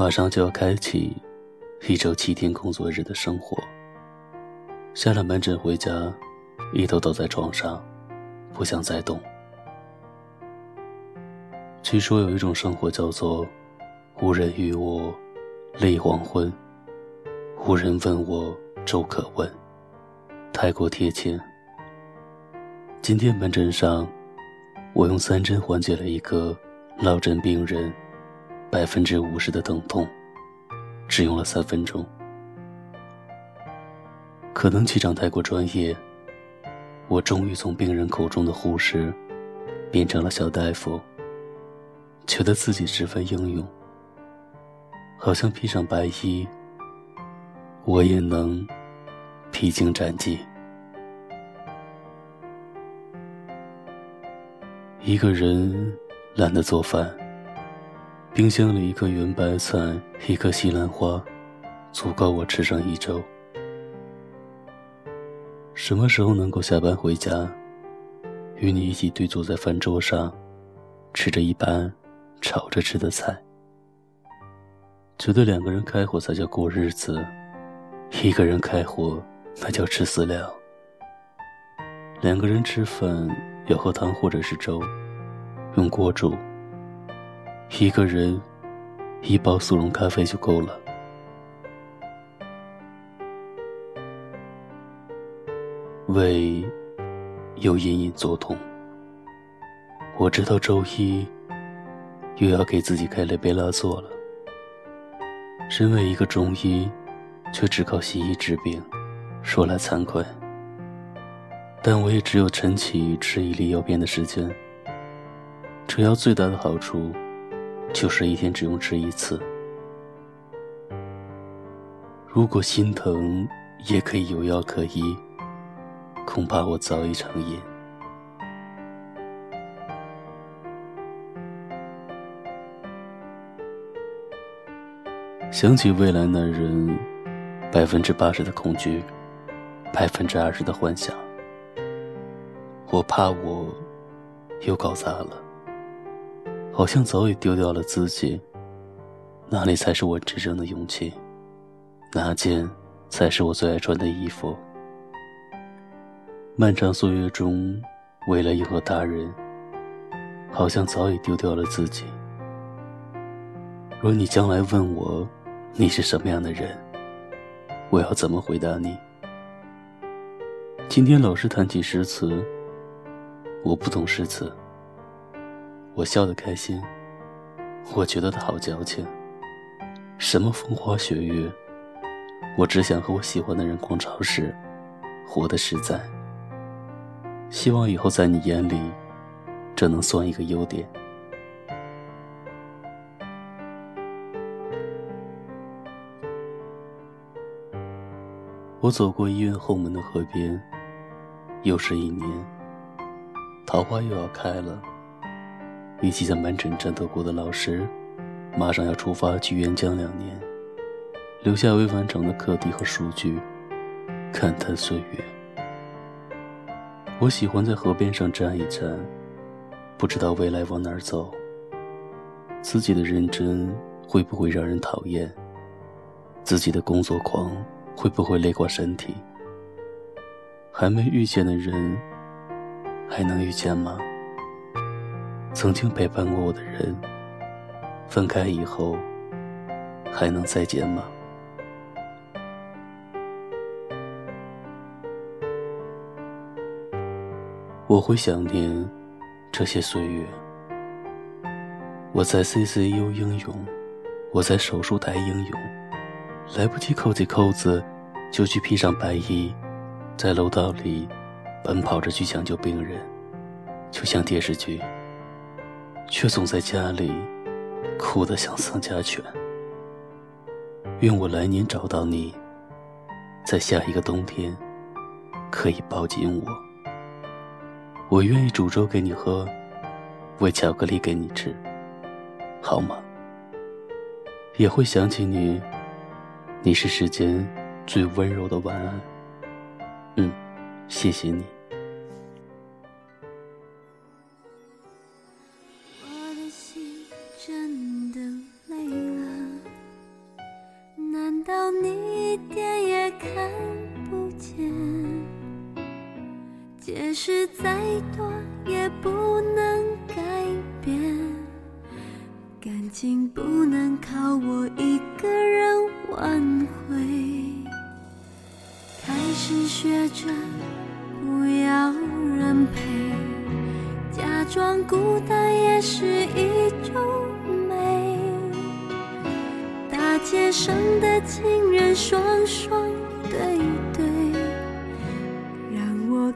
马上就要开启一周七天工作日的生活。下了门诊回家，一头倒在床上，不想再动。据说有一种生活叫做“无人与我泪黄昏，无人问我粥可温”，太过贴切。今天门诊上，我用三针缓解了一个落枕病人。百分之五十的疼痛，只用了三分钟。可能气场太过专业，我终于从病人口中的护士，变成了小大夫。觉得自己十分英勇，好像披上白衣，我也能披荆斩棘。一个人懒得做饭。冰箱里一颗圆白菜，一颗西兰花，足够我吃上一周。什么时候能够下班回家，与你一起对坐在饭桌上，吃着一般炒着吃的菜？觉得两个人开火才叫过日子，一个人开火那叫吃饲料。两个人吃饭要喝汤或者是粥，用锅煮。一个人，一包速溶咖啡就够了。胃又隐隐作痛。我知道周一又要给自己开雷贝拉唑了。身为一个中医，却只靠西医治病，说来惭愧。但我也只有晨起吃一粒药片的时间。这药最大的好处。就是一天只用吃一次。如果心疼也可以有药可医，恐怕我早已成瘾。想起未来男人，百分之八十的恐惧，百分之二十的幻想。我怕我又搞砸了。好像早已丢掉了自己，哪里才是我真正的勇气？哪件才是我最爱穿的衣服？漫长岁月中，为了迎合他人，好像早已丢掉了自己。若你将来问我，你是什么样的人，我要怎么回答你？今天老师谈起诗词，我不懂诗词。我笑得开心，我觉得他好矫情。什么风花雪月，我只想和我喜欢的人逛超市，活得实在。希望以后在你眼里，这能算一个优点。我走过医院后门的河边，又是一年，桃花又要开了。一起在门诊战斗过的老师，马上要出发去援疆两年，留下未完成的课题和数据，感叹岁月。我喜欢在河边上站一站，不知道未来往哪儿走。自己的认真会不会让人讨厌？自己的工作狂会不会累垮身体？还没遇见的人，还能遇见吗？曾经陪伴过我的人，分开以后还能再见吗？我会想念这些岁月。我在 CCU 英勇，我在手术台英勇，来不及扣起扣子，就去披上白衣，在楼道里奔跑着去抢救病人，就像电视剧。却总在家里哭得像丧家犬。愿我来年找到你，在下一个冬天可以抱紧我。我愿意煮粥给你喝，喂巧克力给你吃，好吗？也会想起你，你是世间最温柔的晚安。嗯，谢谢你。解释再多也不能改变，感情不能靠我一个人挽回。开始学着不要人陪，假装孤单也是一种美。大街上的情人双双对，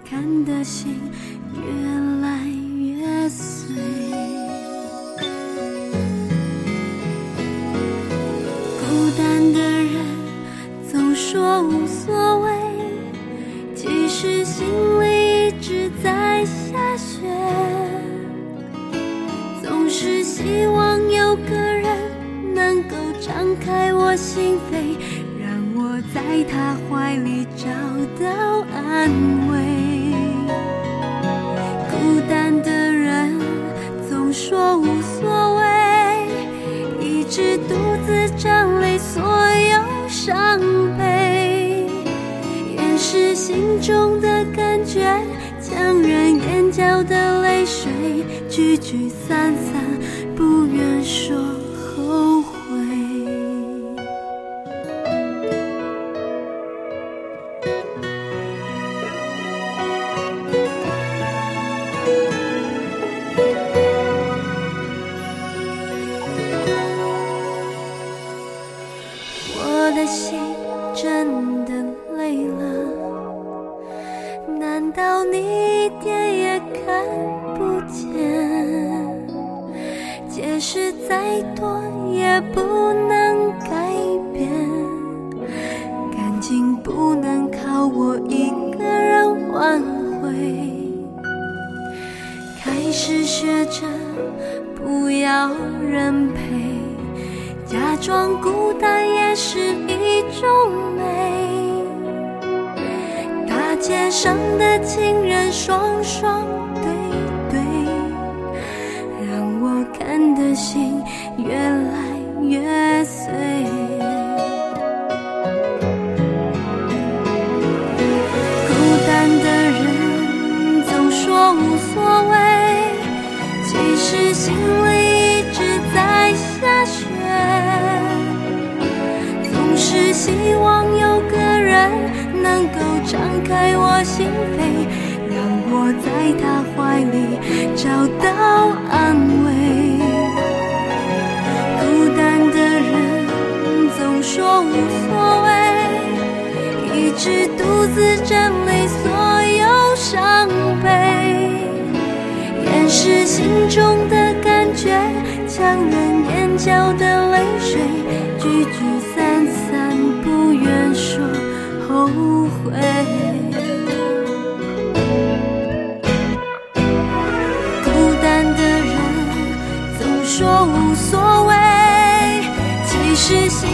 看的心越来越碎。孤单的人总说无所谓，其实心里一直在下雪。总是希望有个人能够敞开我心扉，我在他怀里找到安慰。孤单的人总说无所谓，一直独自整理所有伤悲，掩饰心中的感觉，强忍眼角的泪水，聚聚散散，不愿说再多也不能改变，感情不能靠我一个人挽回。开始学着不要人陪。假装孤单也是一种美。大街上的情人双双的心越来越碎。孤单的人总说无所谓，其实心里一直在下雪。总是希望有个人能够敞开我心扉，让我在他怀里找到安慰。无所谓，一直独自整理所有伤悲，掩饰心中的感觉，强忍眼角的泪水，聚聚散散，不愿说后悔。孤单的人总说无所谓，其实心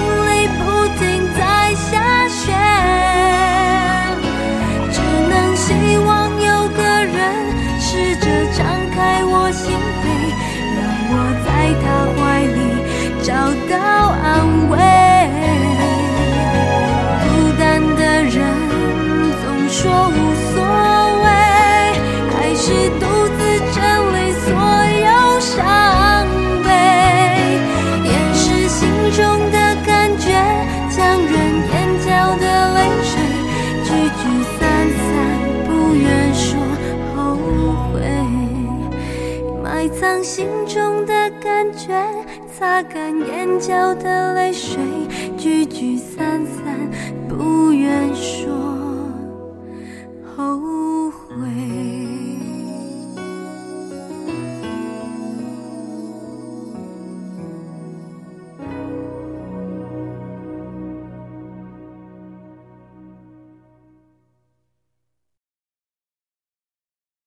心中的感觉，擦干眼角的泪水，聚聚散散，不愿说。